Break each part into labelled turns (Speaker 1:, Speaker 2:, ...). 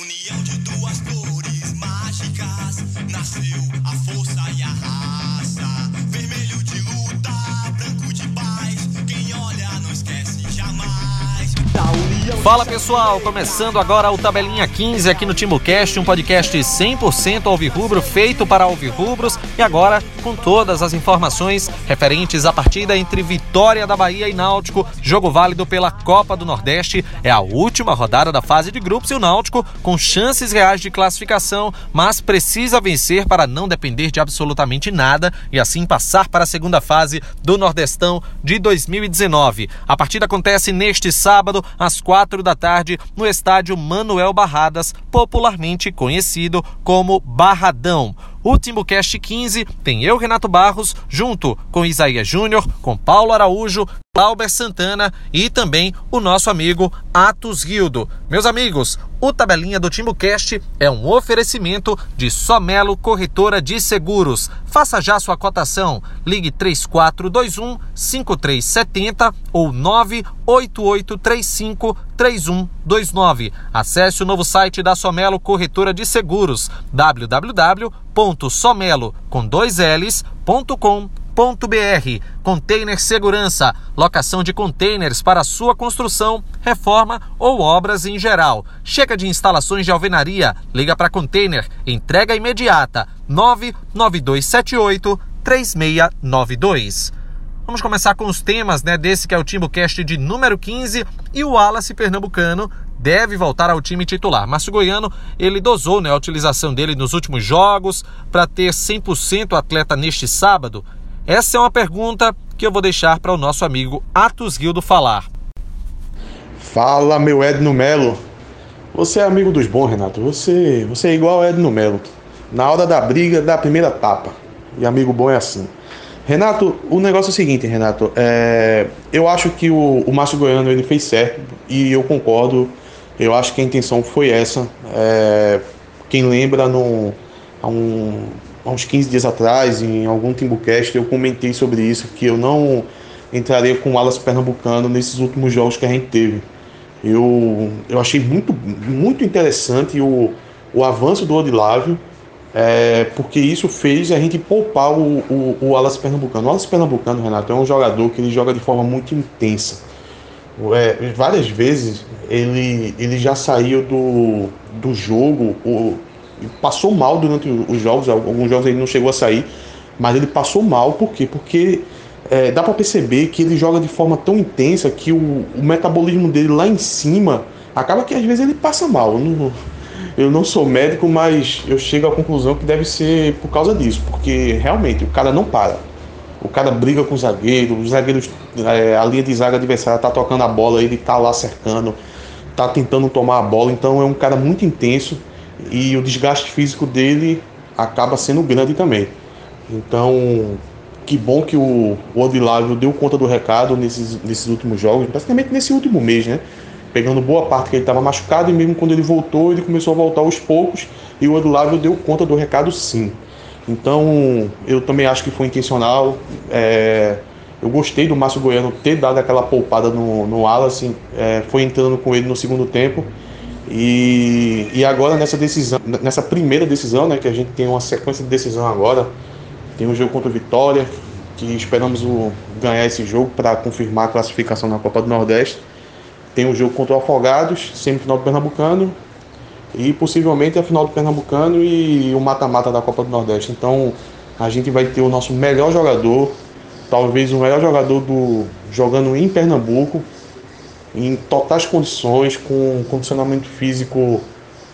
Speaker 1: união de duas cores
Speaker 2: Fala pessoal, começando agora o Tabelinha 15 aqui no TimbuCast, um podcast 100% alvirrubro feito para alvirrubros e agora com todas as informações referentes à partida entre Vitória da Bahia e Náutico, jogo válido pela Copa do Nordeste. É a última rodada da fase de grupos e o Náutico com chances reais de classificação, mas precisa vencer para não depender de absolutamente nada e assim passar para a segunda fase do Nordestão de 2019. A partida acontece neste sábado às quatro da tarde no estádio Manuel Barradas, popularmente conhecido como Barradão. O Timbucast 15 tem eu, Renato Barros, junto com Isaías Júnior, com Paulo Araújo, Clauber Santana e também o nosso amigo Atos Guildo. Meus amigos, o Tabelinha do Timbucast é um oferecimento de Somelo Corretora de Seguros. Faça já sua cotação. Ligue 3421 5370 ou 98835 3129. Acesse o novo site da Somelo Corretora de Seguros www.somelo com dois L's.com.br Container Segurança, locação de containers para sua construção, reforma ou obras em geral. Chega de instalações de alvenaria, liga para Container, entrega imediata 99278 3692. Vamos começar com os temas né, desse que é o TimbuCast de número 15 e o Wallace Pernambucano deve voltar ao time titular. Márcio Goiano, ele dosou né, a utilização dele nos últimos jogos para ter 100% atleta neste sábado. Essa é uma pergunta que eu vou deixar para o nosso amigo Atos Guildo falar.
Speaker 3: Fala, meu Edno Melo. Você é amigo dos bons, Renato. Você, você é igual Edno Melo. Na hora da briga, dá a primeira tapa. E amigo bom é assim. Renato, o negócio é o seguinte, Renato. É, eu acho que o, o Márcio Goiano ele fez certo e eu concordo. Eu acho que a intenção foi essa. É, quem lembra, no, há, um, há uns 15 dias atrás, em algum Timbucast, eu comentei sobre isso, que eu não entraria com o Alas Pernambucano nesses últimos jogos que a gente teve. Eu, eu achei muito, muito interessante o, o avanço do Odilávio é, porque isso fez a gente poupar o, o, o Alas Pernambucano. O Alas Pernambucano, Renato, é um jogador que ele joga de forma muito intensa. É, várias vezes ele, ele já saiu do, do jogo, o, passou mal durante os jogos, alguns jogos ele não chegou a sair, mas ele passou mal, por quê? Porque é, dá para perceber que ele joga de forma tão intensa que o, o, metabolismo dele lá em cima acaba que às vezes ele passa mal. Não, eu não sou médico, mas eu chego à conclusão que deve ser por causa disso, porque realmente o cara não para. O cara briga com o zagueiro, os zagueiros, é, a linha de zaga adversária tá tocando a bola, ele tá lá cercando, tá tentando tomar a bola, então é um cara muito intenso e o desgaste físico dele acaba sendo grande também. Então, que bom que o, Odilávio deu conta do recado nesses, nesses últimos jogos, praticamente nesse último mês, né? pegando boa parte que ele estava machucado e mesmo quando ele voltou, ele começou a voltar aos poucos e o Eduardo deu conta do recado sim. Então, eu também acho que foi intencional. É, eu gostei do Márcio Goiano ter dado aquela poupada no, no Wallace, é, foi entrando com ele no segundo tempo. E, e agora nessa decisão, nessa primeira decisão, né, que a gente tem uma sequência de decisão agora, tem um jogo contra o Vitória, que esperamos o, ganhar esse jogo para confirmar a classificação na Copa do Nordeste. Tem o um jogo contra o Afogados, semifinal do Pernambucano e possivelmente a final do Pernambucano e o mata-mata da Copa do Nordeste. Então a gente vai ter o nosso melhor jogador, talvez o melhor jogador do jogando em Pernambuco, em totais condições, com condicionamento físico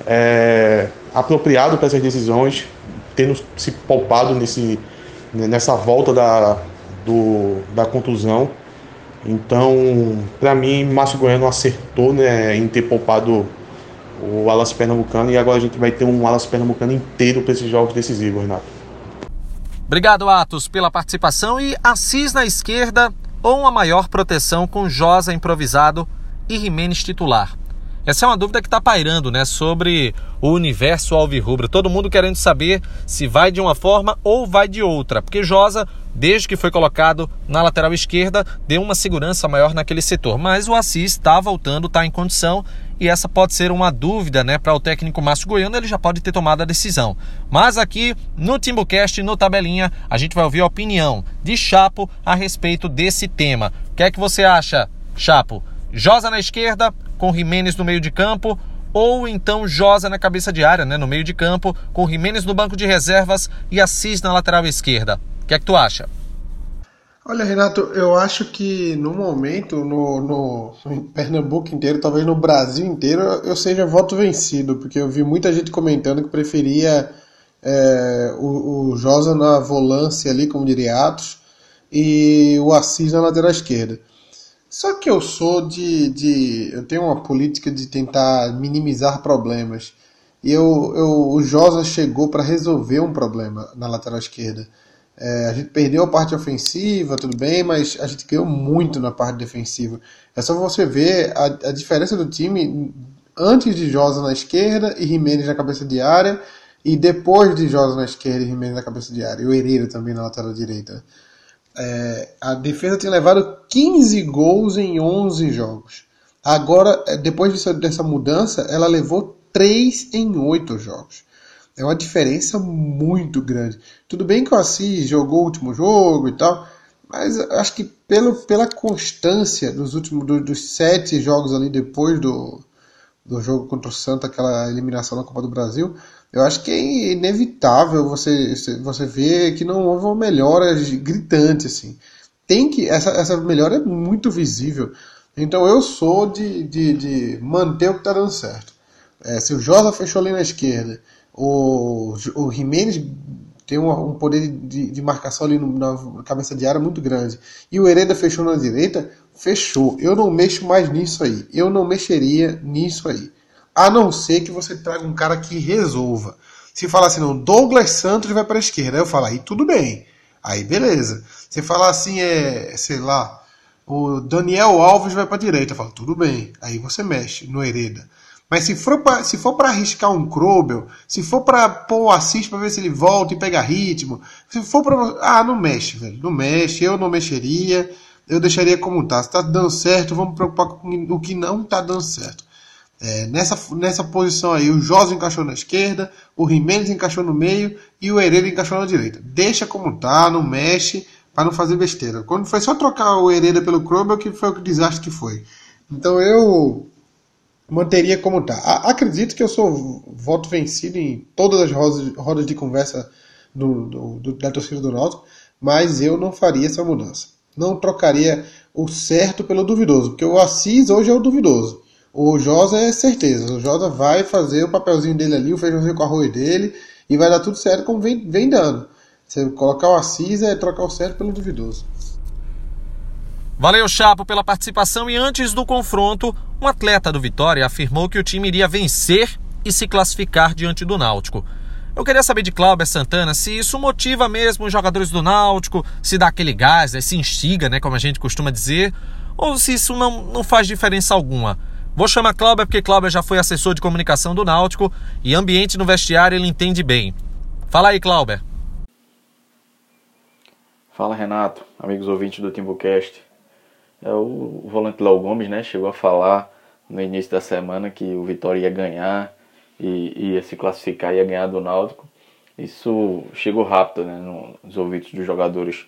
Speaker 3: é, apropriado para essas decisões, tendo se poupado nesse, nessa volta da, do, da contusão. Então, para mim, Márcio Goiano acertou né, em ter poupado o Alas Pernambucano e agora a gente vai ter um Alas Pernambucano inteiro para esses jogos decisivos, Renato.
Speaker 2: Obrigado, Atos, pela participação e Assis na esquerda ou uma maior proteção com Josa improvisado e Jimenez titular. Essa é uma dúvida que está pairando, né, sobre o universo alvirrubro. Todo mundo querendo saber se vai de uma forma ou vai de outra, porque Josa, desde que foi colocado na lateral esquerda, deu uma segurança maior naquele setor. Mas o Assis está voltando, está em condição e essa pode ser uma dúvida né, para o técnico Márcio Goiano, ele já pode ter tomado a decisão. Mas aqui no Timbucast, no Tabelinha, a gente vai ouvir a opinião de Chapo a respeito desse tema. O que é que você acha, Chapo? Josa na esquerda, com Jimenez no meio de campo, ou então Josa na cabeça de área, né, no meio de campo, com Jimenez no banco de reservas e Assis na lateral esquerda. O que é que tu acha?
Speaker 4: Olha, Renato, eu acho que no momento, no, no, no Pernambuco inteiro, talvez no Brasil inteiro, eu seja voto vencido, porque eu vi muita gente comentando que preferia é, o, o Josa na volância ali, como diria Atos, e o Assis na lateral esquerda. Só que eu sou de, de. Eu tenho uma política de tentar minimizar problemas. E eu, eu, o Josa chegou para resolver um problema na lateral esquerda. É, a gente perdeu a parte ofensiva, tudo bem, mas a gente ganhou muito na parte defensiva. É só você ver a, a diferença do time antes de Josa na esquerda e Jimenez na cabeça de área, e depois de Josa na esquerda e Jimenez na cabeça de área. E o Herreira também na lateral direita. É, a defesa tinha levado 15 gols em 11 jogos. Agora, é, depois dessa, dessa mudança, ela levou 3 em 8 jogos. É uma diferença muito grande. Tudo bem que o Assis jogou o último jogo e tal, mas acho que pelo, pela constância dos últimos do, dos sete jogos ali depois do, do jogo contra o Santa, aquela eliminação na Copa do Brasil, eu acho que é inevitável você, você ver que não houve uma melhora gritante assim. Tem que essa, essa melhora é muito visível. Então eu sou de, de, de manter o que está dando certo. É, se o Josa fechou ali na esquerda o, o tem um, um poder de, de, marcação ali no, na cabeça de área muito grande. E o Hereda fechou na direita, fechou. Eu não mexo mais nisso aí. Eu não mexeria nisso aí. A não ser que você traga um cara que resolva. Se falar assim, não, Douglas Santos vai para a esquerda, eu falo, aí tudo bem. Aí beleza. Se falar assim, é, sei lá, o Daniel Alves vai para a direita, eu falo, tudo bem. Aí você mexe no Hereda. Mas se for pra, se for para arriscar um Krobel, se for para pôr o Assis para ver se ele volta e pega ritmo, se for para ah, não mexe, velho, não mexe, eu não mexeria, eu deixaria como tá. Se tá dando certo, vamos preocupar com o que não tá dando certo. É, nessa, nessa posição aí, o Josa encaixou na esquerda, o Jimenez encaixou no meio e o Hereda encaixou na direita. Deixa como tá, não mexe, para não fazer besteira. Quando foi só trocar o Hereda pelo Krobel, que foi o desastre que foi. Então eu manteria como está. Acredito que eu sou voto vencido em todas as rodas, de conversa do, do, do, da torcida do Náutico, mas eu não faria essa mudança. Não trocaria o certo pelo duvidoso, porque o Assis hoje é o duvidoso. O Josa é certeza. O Josa vai fazer o papelzinho dele ali, o feijãozinho com arroz dele, e vai dar tudo certo como vem, vem dando. Você colocar o Assis é trocar o certo pelo duvidoso.
Speaker 2: Valeu, Chapo, pela participação. E antes do confronto, um atleta do Vitória afirmou que o time iria vencer e se classificar diante do Náutico. Eu queria saber de Cláudio Santana se isso motiva mesmo os jogadores do Náutico, se dá aquele gás, né, se instiga, né, como a gente costuma dizer, ou se isso não, não faz diferença alguma. Vou chamar Cláudio porque Cláudio já foi assessor de comunicação do Náutico e ambiente no vestiário ele entende bem. Fala aí, Cláudio.
Speaker 5: Fala, Renato, amigos ouvintes do Timbucast. É, o, volante Léo Gomes né, chegou a falar no início da semana que o Vitória ia ganhar e ia se classificar, ia ganhar do Náutico. Isso chegou rápido né, nos ouvidos dos jogadores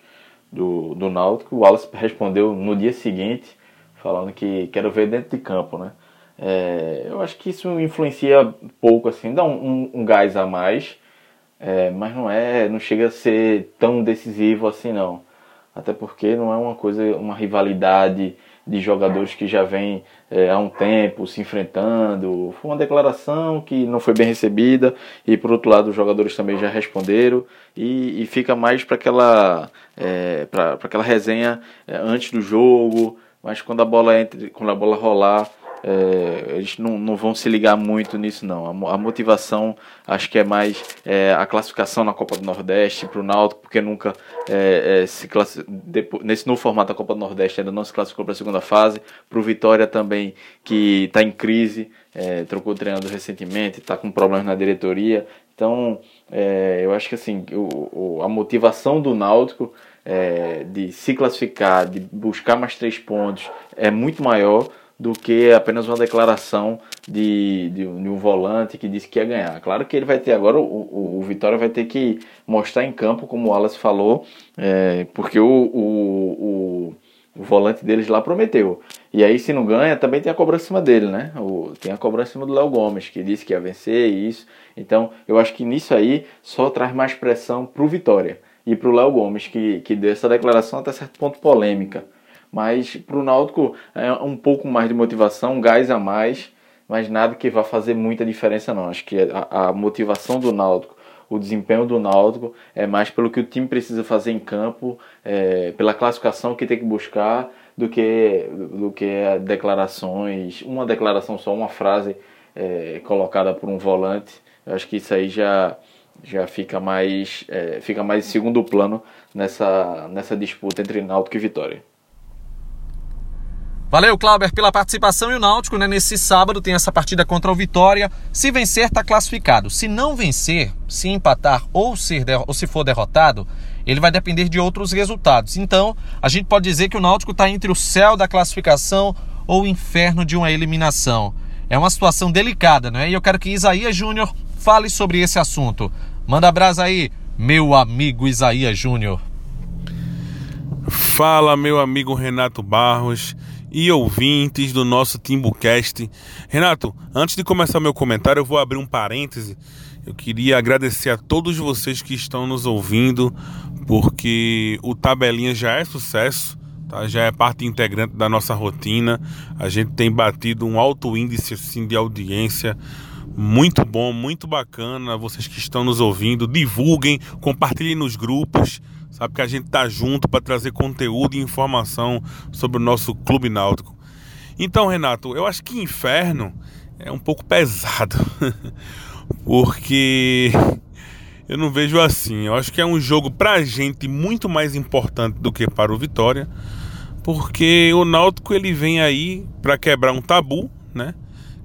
Speaker 5: do, do Náutico. O Wallace respondeu no dia seguinte, falando que quero ver dentro de campo. Né? É, eu acho que isso influencia pouco, assim, dá um, um, um gás a mais, é, mas não é, não chega a ser tão decisivo assim não até porque não é uma coisa, uma rivalidade de jogadores que já vem é, há um tempo se enfrentando. Foi uma declaração que não foi bem recebida e por outro lado os jogadores também já responderam e, e fica mais para aquela é, aquela resenha é, antes do jogo, mas quando a bola entra, quando a bola rolar é, eles não, não vão se ligar muito nisso não. A, a motivação acho que é mais é, a classificação na Copa do Nordeste para o Náutico, porque nunca é, é se classi... Depois, nesse novo formato da Copa do Nordeste ainda não se classificou para a segunda fase. Para o Vitória também que está em crise, é, trocou treinador recentemente, está com problemas na diretoria. Então é, eu acho que assim o, o, a motivação do Náutico de se classificar, de buscar mais três pontos é muito maior do que apenas uma declaração de, de, um volante que disse que ia ganhar. Claro que ele vai ter agora, o, o, o Vitória vai ter que mostrar em campo, como o Wallace falou, é, porque o, o, o, volante deles lá prometeu. E aí, se não ganha, também tem a cobrança em cima dele, né? O, tem a cobrança em cima do Léo Gomes, que disse que ia vencer e isso. Então, eu acho que nisso aí só traz mais pressão pro Vitória e pro Léo Gomes, que, que deu essa declaração até certo ponto polêmica. Mas para o Náutico é um pouco mais de motivação, um gás a mais, mas nada que vá fazer muita diferença não. Acho que a, a motivação do Náutico, o desempenho do Náutico é mais pelo que o time precisa fazer em campo, é, pela classificação que tem que buscar, do que, do que declarações, uma declaração só, uma frase é, colocada por um volante. Eu acho que isso aí já já fica mais é, fica mais em segundo plano nessa nessa disputa entre Náutico e Vitória.
Speaker 2: Valeu, Clauber, pela participação. E o Náutico, né, nesse sábado, tem essa partida contra o Vitória. Se vencer, está classificado. Se não vencer, se empatar ou, ser ou se for derrotado, ele vai depender de outros resultados. Então, a gente pode dizer que o Náutico está entre o céu da classificação ou o inferno de uma eliminação. É uma situação delicada, né? E eu quero que Isaías Júnior fale sobre esse assunto. Manda abraço aí, meu amigo Isaías Júnior.
Speaker 6: Fala, meu amigo Renato Barros e ouvintes do nosso Timbucast. Renato, antes de começar meu comentário, eu vou abrir um parêntese. Eu queria agradecer a todos vocês que estão nos ouvindo, porque o Tabelinha já é sucesso, tá? já é parte integrante da nossa rotina. A gente tem batido um alto índice assim, de audiência. Muito bom, muito bacana. Vocês que estão nos ouvindo, divulguem, compartilhem nos grupos. Sabe que a gente tá junto para trazer conteúdo e informação sobre o nosso clube náutico. Então, Renato, eu acho que inferno é um pouco pesado. Porque eu não vejo assim. Eu acho que é um jogo pra gente muito mais importante do que para o Vitória, porque o Náutico ele vem aí para quebrar um tabu, né?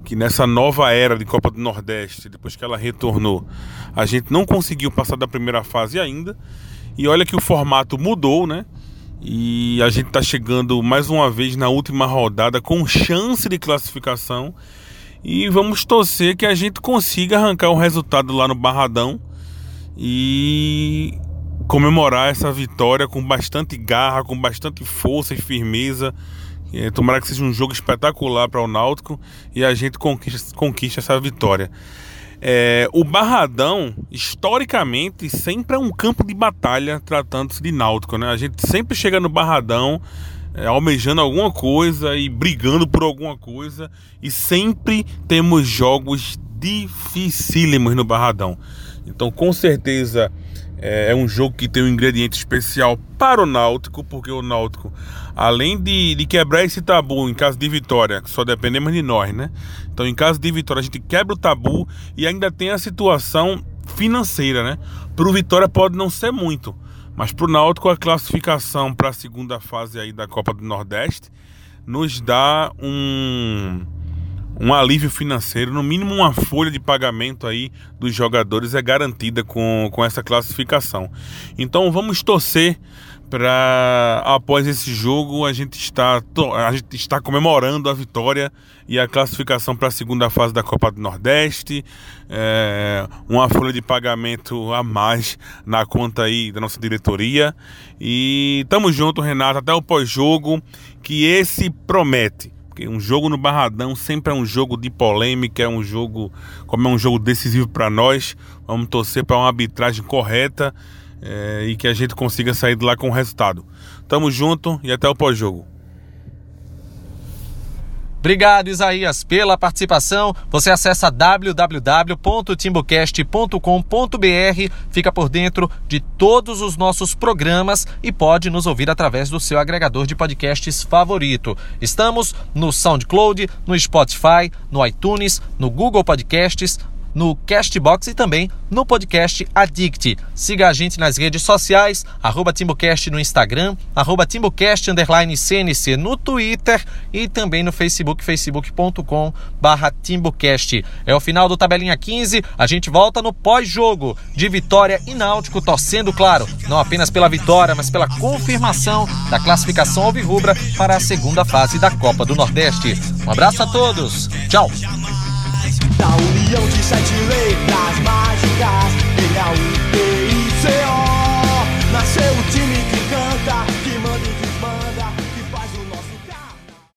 Speaker 6: Que nessa nova era de Copa do Nordeste, depois que ela retornou, a gente não conseguiu passar da primeira fase ainda. E olha que o formato mudou, né? E a gente está chegando mais uma vez na última rodada com chance de classificação. E vamos torcer que a gente consiga arrancar o resultado lá no Barradão e comemorar essa vitória com bastante garra, com bastante força e firmeza. É, tomara que seja um jogo espetacular para o Náutico e a gente conquiste, essa vitória. É, o Barradão, historicamente, sempre é um campo de batalha tratando-se de náutico, né? A gente sempre chega no Barradão é, almejando alguma coisa e brigando por alguma coisa e sempre temos jogos dificílimos no Barradão. Então, com certeza, é, é um jogo que tem um ingrediente especial para o Náutico, porque o Náutico, além de, de quebrar esse tabu em caso de vitória, que só dependemos de nós, né? Então, em caso de vitória, a gente quebra o tabu e ainda tem a situação financeira, né? Para o Vitória pode não ser muito, mas para o Náutico a classificação para a segunda fase aí da Copa do Nordeste nos dá um um alívio financeiro, no mínimo uma folha de pagamento aí dos jogadores é garantida com, com essa classificação. Então vamos torcer para após esse jogo a gente está a gente está comemorando a vitória e a classificação para a segunda fase da Copa do Nordeste, é, uma folha de pagamento a mais na conta aí da nossa diretoria. E tamo junto Renato até o pós-jogo que esse promete. Porque um jogo no Barradão sempre é um jogo de polêmica, é um jogo, como é um jogo decisivo para nós, vamos torcer para uma arbitragem correta é, e que a gente consiga sair de lá com resultado. Tamo junto e até o pós-jogo.
Speaker 2: Obrigado, Isaías, pela participação. Você acessa www.timbocast.com.br, fica por dentro de todos os nossos programas e pode nos ouvir através do seu agregador de podcasts favorito. Estamos no SoundCloud, no Spotify, no iTunes, no Google Podcasts, no Castbox e também no podcast Addict. Siga a gente nas redes sociais, arroba TimbuCast no Instagram, arroba TimbuCast CNC no Twitter e também no Facebook, facebook.com barra TimbuCast. É o final do Tabelinha 15, a gente volta no pós-jogo de Vitória e Náutico, torcendo, claro, não apenas pela vitória, mas pela confirmação da classificação alvirrubra para a segunda fase da Copa do Nordeste. Um abraço a todos, tchau!
Speaker 1: da união de sete letras mágicas.